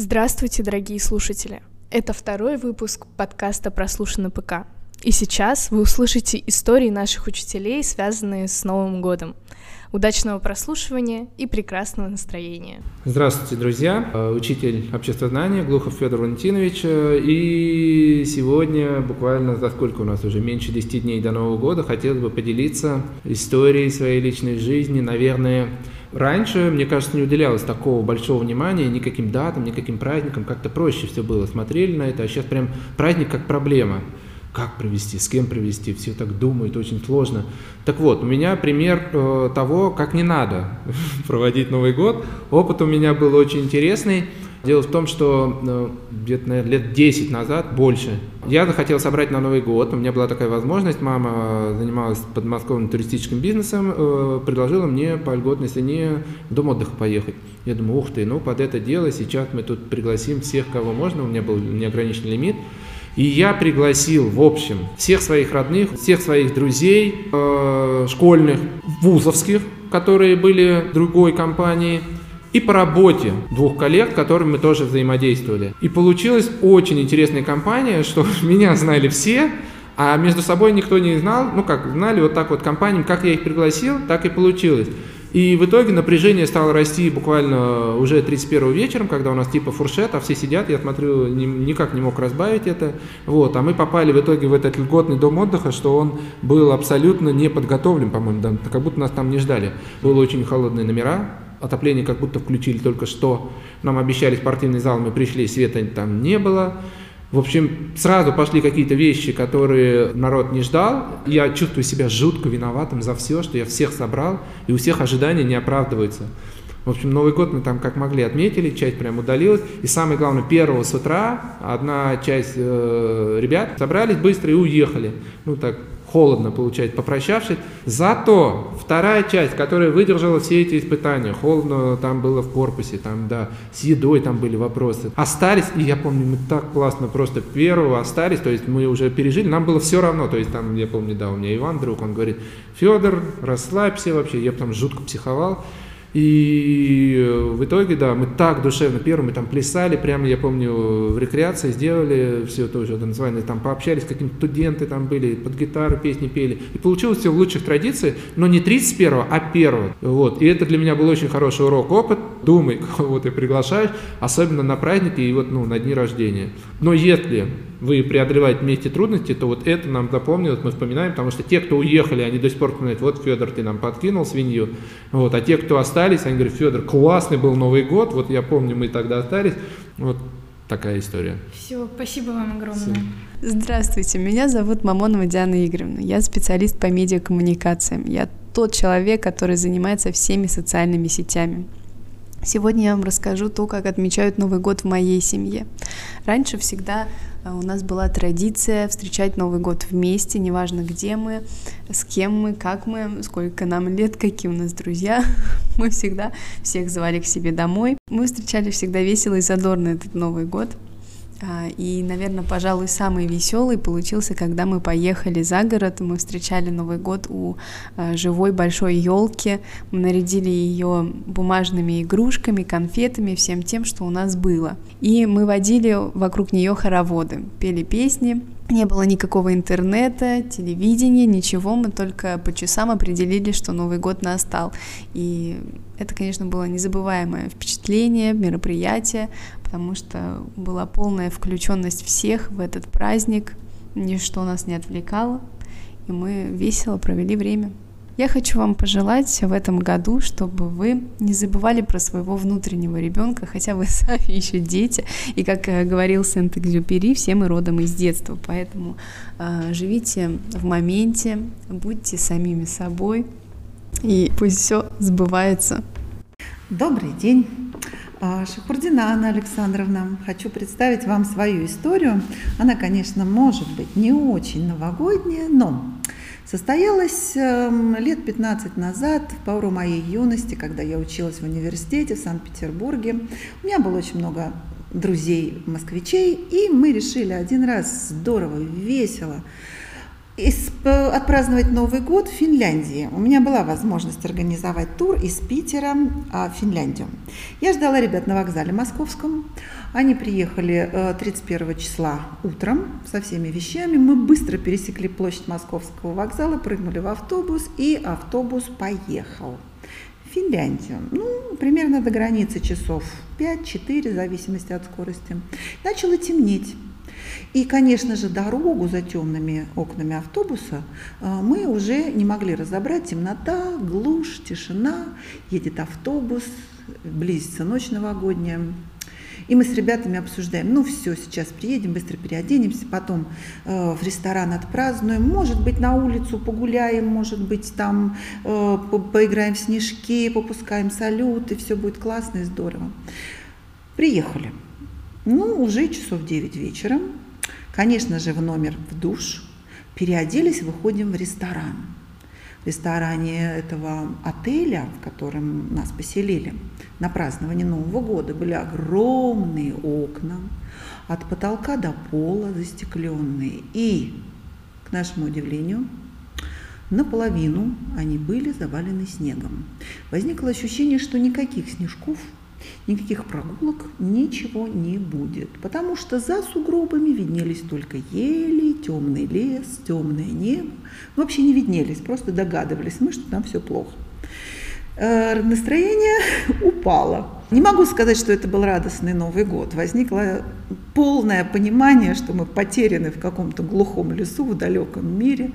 Здравствуйте, дорогие слушатели! Это второй выпуск подкаста «Прослушано ПК». И сейчас вы услышите истории наших учителей, связанные с Новым годом. Удачного прослушивания и прекрасного настроения. Здравствуйте, друзья! Э, учитель обществознания Глухов Федор Валентинович. Э, и сегодня, буквально за сколько у нас уже, меньше 10 дней до Нового года, хотелось бы поделиться историей своей личной жизни, наверное, Раньше, мне кажется, не уделялось такого большого внимания никаким датам, никаким праздникам, как-то проще все было, смотрели на это, а сейчас прям праздник как проблема. Как провести, с кем провести, все так думают, очень сложно. Так вот, у меня пример э, того, как не надо проводить Новый год. Опыт у меня был очень интересный. Дело в том, что ну, где-то, наверное, лет 10 назад, больше, я захотел собрать на Новый год. У меня была такая возможность. Мама занималась подмосковным туристическим бизнесом, э, предложила мне по льготной цене в дом отдыха поехать. Я думаю, ух ты, ну под это дело сейчас мы тут пригласим всех, кого можно. У меня был неограниченный лимит. И я пригласил, в общем, всех своих родных, всех своих друзей, э, школьных, вузовских, которые были другой компании – и по работе двух коллег, с которыми мы тоже взаимодействовали. И получилась очень интересная компания, что меня знали все, а между собой никто не знал, ну как, знали вот так вот компаниям, как я их пригласил, так и получилось. И в итоге напряжение стало расти буквально уже 31 вечером, когда у нас типа фуршет, а все сидят, я смотрю, ни, никак не мог разбавить это. Вот, а мы попали в итоге в этот льготный дом отдыха, что он был абсолютно не подготовлен, по-моему, да, как будто нас там не ждали. Были очень холодные номера, отопление как будто включили только что. Нам обещали спортивный зал, мы пришли, света там не было. В общем, сразу пошли какие-то вещи, которые народ не ждал. Я чувствую себя жутко виноватым за все, что я всех собрал, и у всех ожидания не оправдываются. В общем, Новый год мы там как могли отметили, часть прям удалилась. И самое главное, первого с утра одна часть э, ребят собрались быстро и уехали. Ну так, холодно получается, попрощавшись. Зато вторая часть, которая выдержала все эти испытания, холодно там было в корпусе, там, да, с едой там были вопросы, остались, и я помню, мы так классно просто первого остались, то есть мы уже пережили, нам было все равно, то есть там, я помню, да, у меня Иван друг, он говорит, Федор, расслабься вообще, я там жутко психовал, и э, в итоге, да, мы так душевно, первым мы там плясали, прямо, я помню, в рекреации сделали все тоже, это название, там пообщались, какие-то студенты там были, под гитару песни пели. И получилось все в лучших традициях, но не 31-го, а 1 Вот. И это для меня был очень хороший урок, опыт. Думай, кого ты приглашаешь, особенно на праздники и вот, ну, на дни рождения. Но если вы преодолеваете вместе трудности, то вот это нам запомнилось, мы вспоминаем, потому что те, кто уехали, они до сих пор вспоминают, вот, Федор, ты нам подкинул свинью, вот, а те, кто остались, они говорят, Федор, классный был Новый год, вот я помню, мы тогда остались, вот такая история. Все, спасибо вам огромное. Все. Здравствуйте, меня зовут Мамонова Диана Игоревна, я специалист по медиакоммуникациям, я тот человек, который занимается всеми социальными сетями. Сегодня я вам расскажу то, как отмечают Новый год в моей семье. Раньше всегда э, у нас была традиция встречать Новый год вместе, неважно где мы, с кем мы, как мы, сколько нам лет, какие у нас друзья. Мы всегда всех звали к себе домой. Мы встречали всегда весело и задорно этот Новый год. А, и, наверное, пожалуй, самый веселый получился, когда мы поехали за город. Мы встречали Новый год у а, живой большой елки. Мы нарядили ее бумажными игрушками, конфетами, всем тем, что у нас было. И мы водили вокруг нее хороводы, пели песни. Не было никакого интернета, телевидения, ничего. Мы только по часам определили, что Новый год настал. И это, конечно, было незабываемое впечатление, мероприятие потому что была полная включенность всех в этот праздник, ничто нас не отвлекало, и мы весело провели время. Я хочу вам пожелать в этом году, чтобы вы не забывали про своего внутреннего ребенка, хотя вы сами еще дети, и как э, говорил Сент-Экзюпери, все мы родом из детства, поэтому э, живите в моменте, будьте самими собой, и пусть все сбывается. Добрый день. А, Шахурдина Анна Александровна, хочу представить вам свою историю. Она, конечно, может быть не очень новогодняя, но состоялась эм, лет 15 назад, в пору моей юности, когда я училась в университете в Санкт-Петербурге. У меня было очень много друзей москвичей, и мы решили один раз здорово, весело отпраздновать Новый год в Финляндии. У меня была возможность организовать тур из Питера в Финляндию. Я ждала ребят на вокзале московском. Они приехали 31 числа утром со всеми вещами. Мы быстро пересекли площадь Московского вокзала, прыгнули в автобус, и автобус поехал. В Финляндию, ну, примерно до границы часов 5-4, в зависимости от скорости. Начало темнеть. И, конечно же, дорогу за темными окнами автобуса а, мы уже не могли разобрать. Темнота, глушь, тишина, едет автобус, близится ночь новогодняя. И мы с ребятами обсуждаем, ну все, сейчас приедем, быстро переоденемся, потом э, в ресторан отпразднуем, может быть, на улицу погуляем, может быть, там э, по поиграем в снежки, попускаем салют, и все будет классно и здорово. Приехали. Ну, уже часов 9 вечера. Конечно же, в номер в душ. Переоделись, выходим в ресторан. В ресторане этого отеля, в котором нас поселили на празднование Нового года, были огромные окна, от потолка до пола застекленные. И, к нашему удивлению, наполовину они были завалены снегом. Возникло ощущение, что никаких снежков никаких прогулок, ничего не будет, потому что за сугробами виднелись только ели, темный лес, темное небо. Вообще не виднелись, просто догадывались мы, что там все плохо. Э, настроение упало. Не могу сказать, что это был радостный Новый год. Возникло полное понимание, что мы потеряны в каком-то глухом лесу, в далеком мире,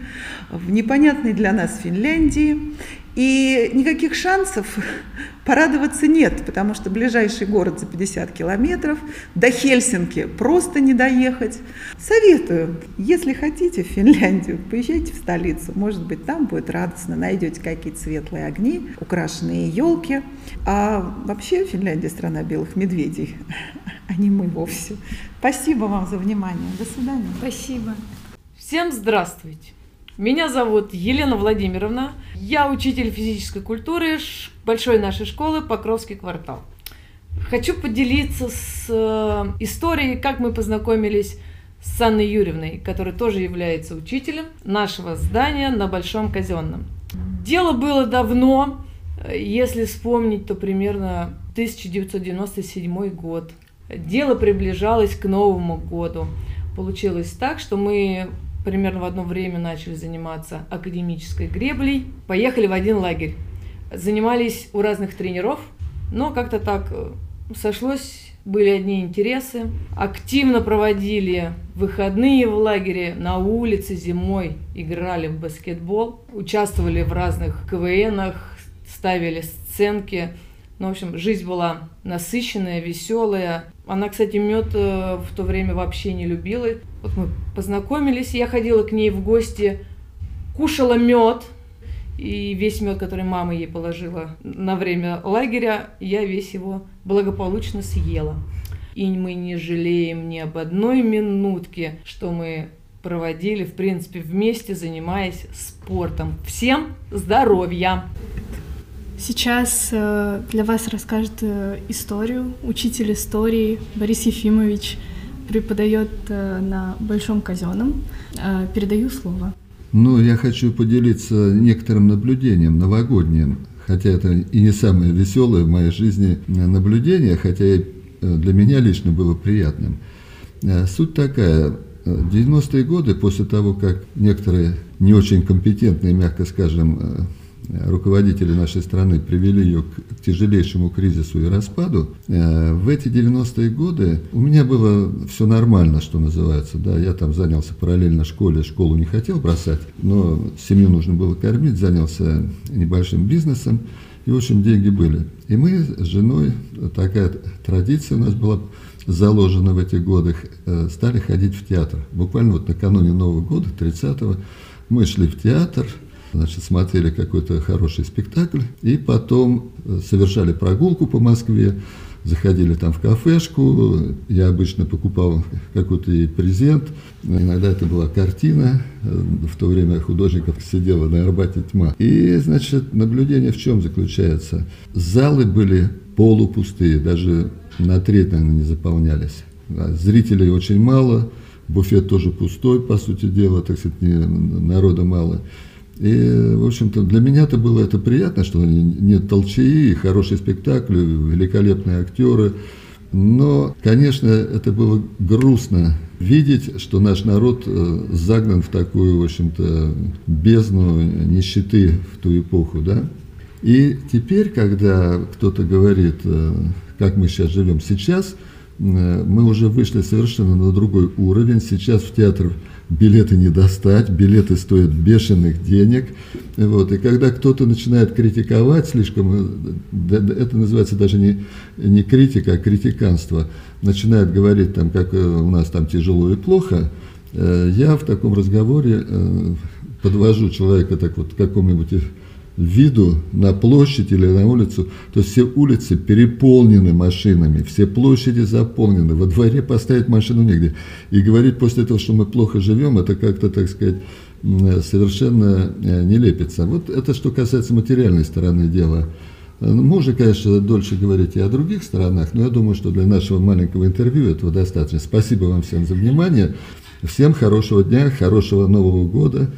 в непонятной для нас Финляндии. И никаких шансов порадоваться нет, потому что ближайший город за 50 километров, до Хельсинки просто не доехать. Советую, если хотите в Финляндию, поезжайте в столицу, может быть, там будет радостно, найдете какие-то светлые огни, украшенные елки. А вообще Финляндия страна белых медведей, а не мы вовсе. Спасибо вам за внимание. До свидания. Спасибо. Всем здравствуйте. Меня зовут Елена Владимировна. Я учитель физической культуры большой нашей школы Покровский квартал. Хочу поделиться с э, историей, как мы познакомились с Анной Юрьевной, которая тоже является учителем нашего здания на Большом Казенном. Дело было давно, если вспомнить, то примерно 1997 год. Дело приближалось к Новому году. Получилось так, что мы примерно в одно время начали заниматься академической греблей. Поехали в один лагерь. Занимались у разных тренеров, но как-то так э, сошлось, были одни интересы. Активно проводили выходные в лагере, на улице зимой играли в баскетбол, участвовали в разных КВНах, ставили сценки. Ну, в общем, жизнь была насыщенная, веселая. Она, кстати, мед э, в то время вообще не любила. Вот мы познакомились, я ходила к ней в гости, кушала мед, и весь мед, который мама ей положила на время лагеря, я весь его благополучно съела. И мы не жалеем ни об одной минутке, что мы проводили, в принципе, вместе, занимаясь спортом. Всем здоровья! Сейчас э, для вас расскажет э, историю учитель истории Борис Ефимович, преподает э, на Большом Казенном. Передаю слово. Ну, я хочу поделиться некоторым наблюдением новогодним, хотя это и не самое веселое в моей жизни наблюдение, хотя и для меня лично было приятным. Суть такая, 90-е годы, после того, как некоторые не очень компетентные, мягко скажем, руководители нашей страны привели ее к тяжелейшему кризису и распаду, э, в эти 90-е годы у меня было все нормально, что называется. Да, я там занялся параллельно школе, школу не хотел бросать, но семью нужно было кормить, занялся небольшим бизнесом, и, в общем, деньги были. И мы с женой, такая традиция у нас была заложена в этих годах, э, стали ходить в театр. Буквально вот накануне Нового года, 30-го, мы шли в театр, значит, смотрели какой-то хороший спектакль, и потом э, совершали прогулку по Москве, заходили там в кафешку, я обычно покупал какой-то ей презент, иногда это была картина, э, в то время художников сидела на Арбате тьма. И, значит, наблюдение в чем заключается? Залы были полупустые, даже на треть, наверное, не заполнялись. Зрителей очень мало, буфет тоже пустой, по сути дела, так сказать, народа мало. И, в общем-то, для меня это было это приятно, что нет толчаи, хороший спектакль, великолепные актеры. Но, конечно, это было грустно видеть, что наш народ э, загнан в такую, в общем-то, бездну нищеты в ту эпоху, да. И теперь, когда кто-то говорит, э, как мы сейчас живем сейчас, э, мы уже вышли совершенно на другой уровень. Сейчас в театр билеты не достать, билеты стоят бешеных денег. Вот. И когда кто-то начинает критиковать слишком, это называется даже не, не критика, а критиканство, начинает говорить, там, как э, у нас там тяжело и плохо, э, я в таком разговоре э, подвожу человека так вот к какому-нибудь виду на площадь или на улицу, то все улицы переполнены машинами, все площади заполнены, во дворе поставить машину негде. И говорить после этого, что мы плохо живем, это как-то, так сказать, совершенно э, не лепится. Вот это что касается материальной стороны дела. Ну, можно, конечно, дольше говорить и о других сторонах, но я думаю, что для нашего маленького интервью этого достаточно. Спасибо вам всем за внимание. Всем хорошего дня, хорошего Нового года,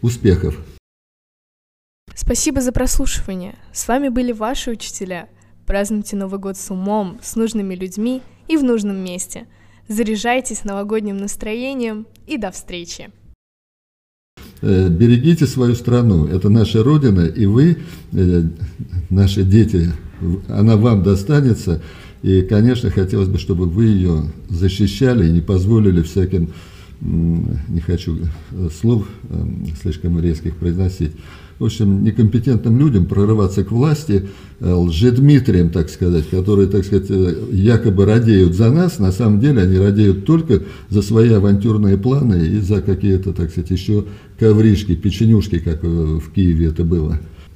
успехов! Спасибо за прослушивание. С вами были ваши учителя. Празднуйте Новый год с умом, с нужными людьми и в нужном месте. Заряжайтесь новогодним настроением и до встречи. Э, берегите свою страну, это наша Родина, и вы, э, наши дети, она вам достанется. И, конечно, хотелось бы, чтобы вы ее защищали и не позволили всяким, не хочу э, слов слишком резких произносить, в общем, некомпетентным людям прорываться к власти, э, лжедмитрием, так сказать, которые, так сказать, э, якобы радеют за нас, на самом деле они радеют только за свои авантюрные планы и за какие-то, так сказать, еще ковришки, печенюшки, как в Киеве это было.